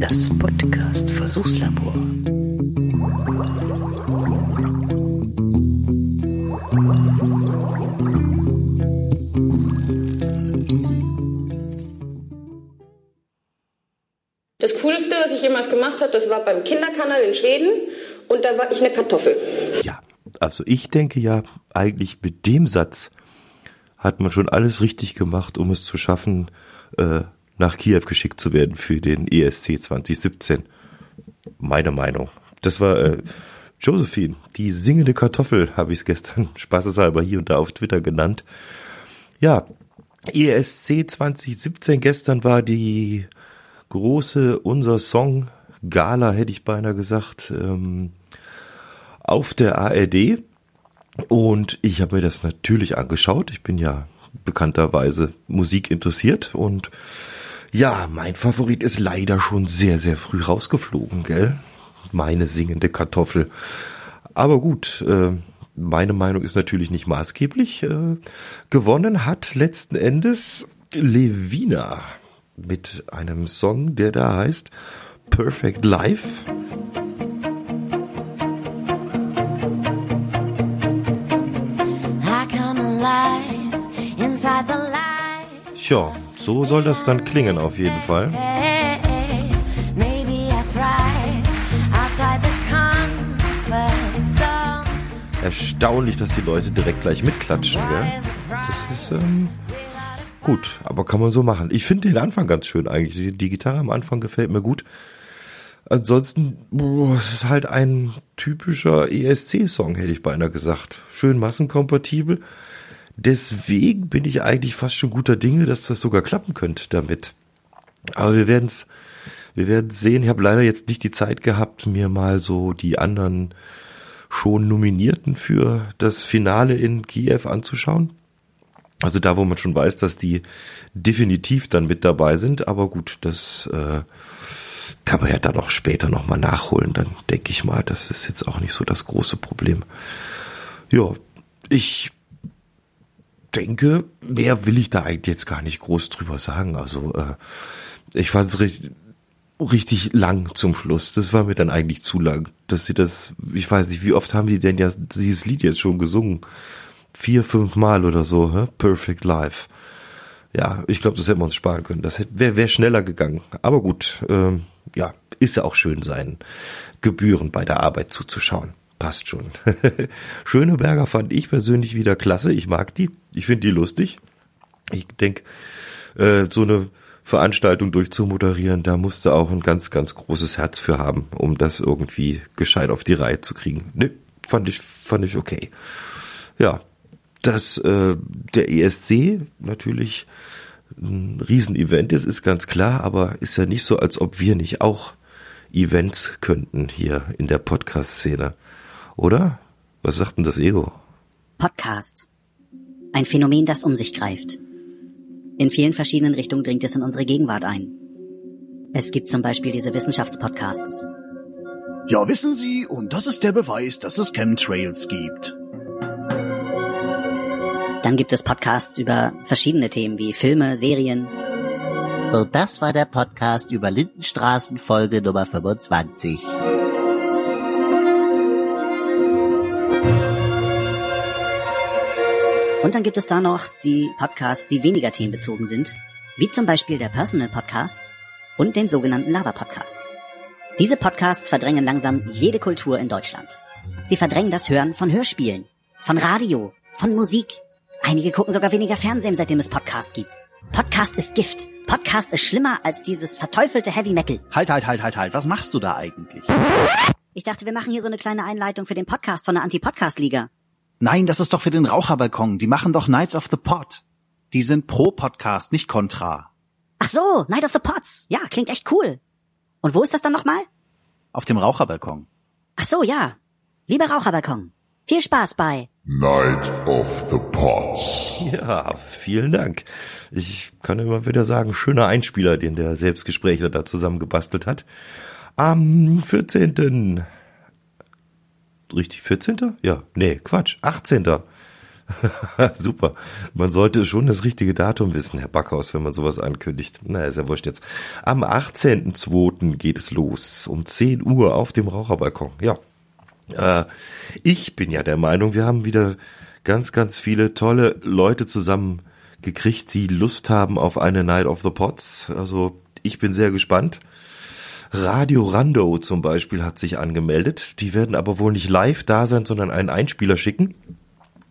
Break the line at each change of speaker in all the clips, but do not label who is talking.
Das Podcast Versuchslabor.
Das Coolste, was ich jemals gemacht habe, das war beim Kinderkanal in Schweden und da war ich eine Kartoffel.
Ja, also ich denke ja, eigentlich mit dem Satz hat man schon alles richtig gemacht, um es zu schaffen, äh, nach Kiew geschickt zu werden für den ESC 2017. Meine Meinung. Das war äh, Josephine, die singende Kartoffel, habe ich es gestern spaßeshalber hier und da auf Twitter genannt. Ja, ESC 2017 gestern war die große Unser Song Gala, hätte ich beinahe gesagt, ähm, auf der ARD. Und ich habe mir das natürlich angeschaut. Ich bin ja bekannterweise Musik interessiert und ja, mein Favorit ist leider schon sehr, sehr früh rausgeflogen, gell? Meine singende Kartoffel. Aber gut, äh, meine Meinung ist natürlich nicht maßgeblich. Äh, gewonnen hat letzten Endes Levina mit einem Song, der da heißt Perfect Life. Tja, so soll das dann klingen auf jeden Fall. Erstaunlich, dass die Leute direkt gleich mitklatschen, gell? Das ist ähm, gut, aber kann man so machen. Ich finde den Anfang ganz schön eigentlich. Die, die Gitarre am Anfang gefällt mir gut. Ansonsten, boah, es ist halt ein typischer ESC-Song, hätte ich beinahe gesagt. Schön massenkompatibel. Deswegen bin ich eigentlich fast schon guter Dinge, dass das sogar klappen könnte damit. Aber wir werden es wir werden sehen. Ich habe leider jetzt nicht die Zeit gehabt, mir mal so die anderen schon Nominierten für das Finale in Kiew anzuschauen. Also da, wo man schon weiß, dass die definitiv dann mit dabei sind. Aber gut, das äh, kann man ja dann auch später nochmal nachholen. Dann denke ich mal, das ist jetzt auch nicht so das große Problem. Ja, ich denke, mehr will ich da eigentlich jetzt gar nicht groß drüber sagen. Also äh, ich fand es richtig, richtig lang zum Schluss. Das war mir dann eigentlich zu lang, dass sie das, ich weiß nicht, wie oft haben die denn ja dieses Lied jetzt schon gesungen? Vier, fünf Mal oder so, hä? Perfect Life. Ja, ich glaube, das hätten wir uns sparen können. Das wäre wär schneller gegangen. Aber gut, ähm, ja, ist ja auch schön, seinen Gebühren bei der Arbeit zuzuschauen passt schon. Schöneberger fand ich persönlich wieder klasse. Ich mag die. Ich finde die lustig. Ich denke, äh, so eine Veranstaltung durchzumoderieren, da musste auch ein ganz, ganz großes Herz für haben, um das irgendwie gescheit auf die Reihe zu kriegen. Ne, fand ich, fand ich okay. Ja, dass äh, der ESC natürlich ein Riesenevent ist, ist ganz klar, aber ist ja nicht so, als ob wir nicht auch Events könnten hier in der Podcast-Szene. Oder? Was sagt denn das Ego?
Podcast. Ein Phänomen, das um sich greift. In vielen verschiedenen Richtungen dringt es in unsere Gegenwart ein. Es gibt zum Beispiel diese Wissenschaftspodcasts.
Ja, wissen Sie, und das ist der Beweis, dass es Chemtrails gibt.
Dann gibt es Podcasts über verschiedene Themen wie Filme, Serien.
Und das war der Podcast über Lindenstraßen Folge Nummer 25.
Und dann gibt es da noch die Podcasts, die weniger themenbezogen sind, wie zum Beispiel der Personal Podcast und den sogenannten Laber Podcast. Diese Podcasts verdrängen langsam jede Kultur in Deutschland. Sie verdrängen das Hören von Hörspielen, von Radio, von Musik. Einige gucken sogar weniger Fernsehen, seitdem es Podcast gibt. Podcast ist Gift. Podcast ist schlimmer als dieses verteufelte Heavy Metal.
Halt, halt, halt, halt, halt. Was machst du da eigentlich?
Ich dachte, wir machen hier so eine kleine Einleitung für den Podcast von der Anti-Podcast-Liga.
Nein, das ist doch für den Raucherbalkon. Die machen doch Knights of the Pot. Die sind pro Podcast, nicht kontra.
Ach so, Night of the Pots. Ja, klingt echt cool. Und wo ist das dann nochmal?
Auf dem Raucherbalkon.
Ach so, ja. Lieber Raucherbalkon. Viel Spaß bei
Night of the Pots.
Ja, vielen Dank. Ich kann immer wieder sagen, schöner Einspieler, den der Selbstgesprächler da zusammengebastelt hat. Am 14 richtig 14. Ja, nee, Quatsch, 18. Super. Man sollte schon das richtige Datum wissen, Herr Backhaus, wenn man sowas ankündigt. Na, ist ja wurscht jetzt. Am 18.02. geht es los. Um 10 Uhr auf dem Raucherbalkon. Ja. Äh, ich bin ja der Meinung, wir haben wieder ganz, ganz viele tolle Leute zusammen gekriegt, die Lust haben auf eine Night of the Pots. Also ich bin sehr gespannt. Radio Rando zum Beispiel hat sich angemeldet. Die werden aber wohl nicht live da sein, sondern einen Einspieler schicken.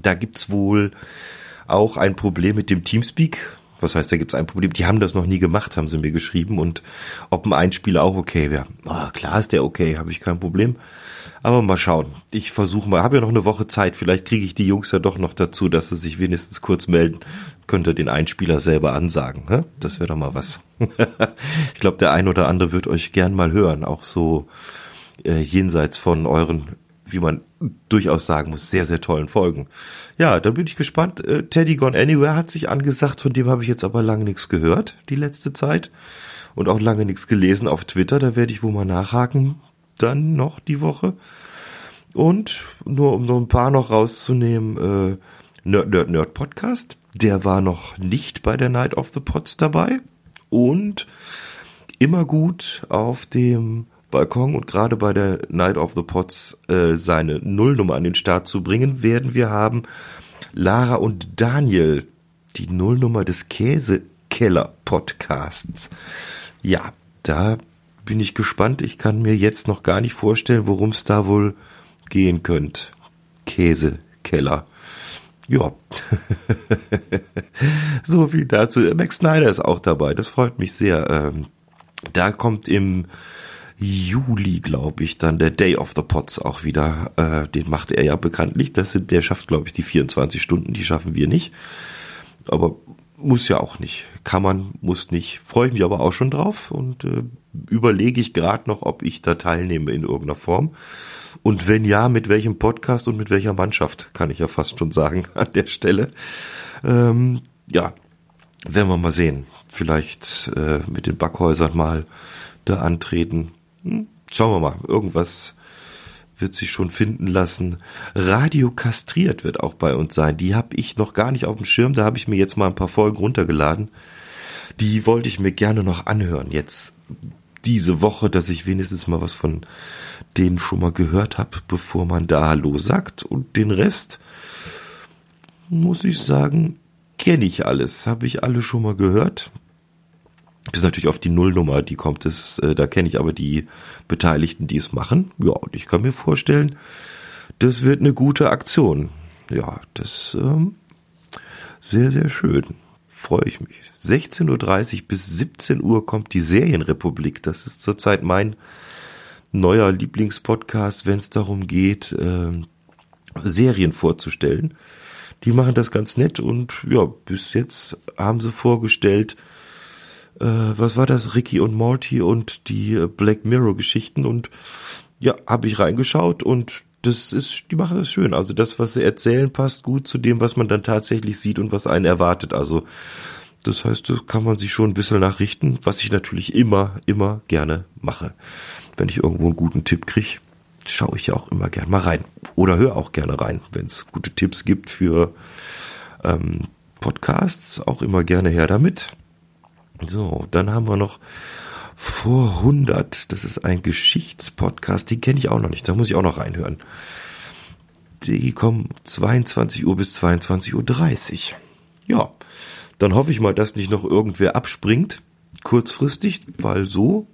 Da gibt's wohl auch ein Problem mit dem Teamspeak. Was heißt, da gibt's ein Problem? Die haben das noch nie gemacht, haben sie mir geschrieben. Und ob ein Einspieler auch okay wäre. Oh, klar ist der okay, habe ich kein Problem. Aber mal schauen. Ich versuche mal, habe ja noch eine Woche Zeit. Vielleicht kriege ich die Jungs ja doch noch dazu, dass sie sich wenigstens kurz melden. Könnte den Einspieler selber ansagen. Ne? Das wäre doch mal was. ich glaube, der ein oder andere wird euch gern mal hören. Auch so äh, jenseits von euren wie man durchaus sagen muss, sehr, sehr tollen Folgen. Ja, da bin ich gespannt. Äh, Teddy Gone Anywhere hat sich angesagt, von dem habe ich jetzt aber lange nichts gehört, die letzte Zeit. Und auch lange nichts gelesen auf Twitter, da werde ich wohl mal nachhaken, dann noch die Woche. Und nur um so ein paar noch rauszunehmen, äh, Nerd Nerd Nerd Podcast, der war noch nicht bei der Night of the Pots dabei. Und immer gut auf dem Balkon und gerade bei der Night of the Pots äh, seine Nullnummer an den Start zu bringen, werden wir haben Lara und Daniel, die Nullnummer des Käsekeller-Podcasts. Ja, da bin ich gespannt. Ich kann mir jetzt noch gar nicht vorstellen, worum es da wohl gehen könnte. Käsekeller. Ja. so viel dazu. Max Snyder ist auch dabei. Das freut mich sehr. Ähm, da kommt im Juli, glaube ich, dann der Day of the Pots auch wieder. Äh, den macht er ja bekanntlich. Das sind, der schafft, glaube ich, die 24 Stunden. Die schaffen wir nicht. Aber muss ja auch nicht. Kann man, muss nicht. Freue ich mich aber auch schon drauf und äh, überlege ich gerade noch, ob ich da teilnehme in irgendeiner Form. Und wenn ja, mit welchem Podcast und mit welcher Mannschaft, kann ich ja fast schon sagen an der Stelle. Ähm, ja, werden wir mal sehen. Vielleicht äh, mit den Backhäusern mal da antreten. Hm, schauen wir mal, irgendwas wird sich schon finden lassen. Radio kastriert wird auch bei uns sein. Die habe ich noch gar nicht auf dem Schirm. Da habe ich mir jetzt mal ein paar Folgen runtergeladen. Die wollte ich mir gerne noch anhören. Jetzt diese Woche, dass ich wenigstens mal was von denen schon mal gehört habe, bevor man da Hallo sagt. Und den Rest, muss ich sagen, kenne ich alles. Habe ich alle schon mal gehört bis natürlich auf die Nullnummer, die kommt es, äh, da kenne ich aber die Beteiligten, die es machen. Ja, und ich kann mir vorstellen, das wird eine gute Aktion. Ja, das ähm, sehr, sehr schön. Freue ich mich. 16.30 Uhr bis 17 Uhr kommt die Serienrepublik. Das ist zurzeit mein neuer Lieblingspodcast, wenn es darum geht, äh, Serien vorzustellen. Die machen das ganz nett und ja, bis jetzt haben sie vorgestellt, äh, was war das, Ricky und Morty und die äh, Black Mirror Geschichten und ja, habe ich reingeschaut und das ist, die machen das schön. Also das, was sie erzählen, passt gut zu dem, was man dann tatsächlich sieht und was einen erwartet. Also das heißt, da kann man sich schon ein bisschen nachrichten, was ich natürlich immer, immer gerne mache. Wenn ich irgendwo einen guten Tipp kriege, schaue ich ja auch immer gerne mal rein. Oder höre auch gerne rein, wenn es gute Tipps gibt für ähm, Podcasts, auch immer gerne her damit. So, dann haben wir noch vor 100. Das ist ein Geschichtspodcast, den kenne ich auch noch nicht. Da muss ich auch noch reinhören. Die kommen 22 Uhr bis 22.30 Uhr. Ja, dann hoffe ich mal, dass nicht noch irgendwer abspringt. Kurzfristig, weil so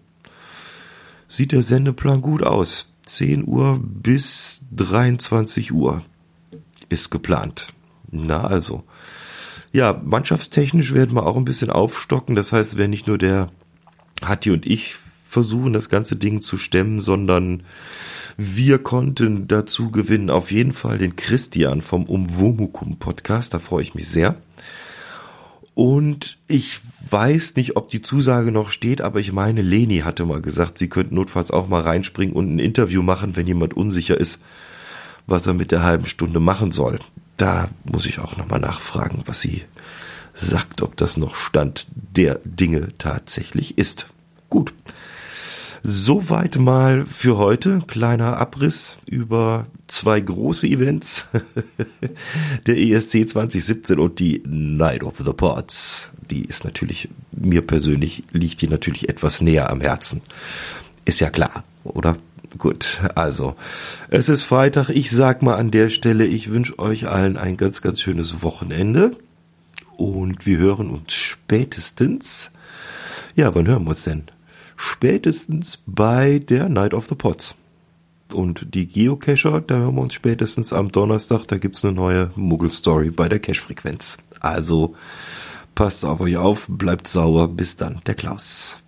sieht der Sendeplan gut aus. 10 Uhr bis 23 Uhr ist geplant. Na also, ja, mannschaftstechnisch werden wir auch ein bisschen aufstocken. Das heißt, wenn nicht nur der Hatti und ich versuchen, das ganze Ding zu stemmen, sondern wir konnten dazu gewinnen auf jeden Fall den Christian vom Umwomukum Podcast. Da freue ich mich sehr. Und ich weiß nicht, ob die Zusage noch steht, aber ich meine, Leni hatte mal gesagt, sie könnten notfalls auch mal reinspringen und ein Interview machen, wenn jemand unsicher ist, was er mit der halben Stunde machen soll da muss ich auch nochmal nachfragen, was sie sagt, ob das noch Stand der Dinge tatsächlich ist. Gut. Soweit mal für heute. Kleiner Abriss über zwei große Events. Der ESC 2017 und die Night of the Pots. Die ist natürlich, mir persönlich liegt die natürlich etwas näher am Herzen. Ist ja klar, oder? Gut, also, es ist Freitag. Ich sag mal an der Stelle, ich wünsche euch allen ein ganz, ganz schönes Wochenende. Und wir hören uns spätestens. Ja, wann hören wir uns denn? spätestens bei der Night of the Pots. Und die Geocacher, da hören wir uns spätestens am Donnerstag, da gibt's eine neue Muggel-Story bei der Cache-Frequenz. Also passt auf euch auf, bleibt sauber, bis dann, der Klaus.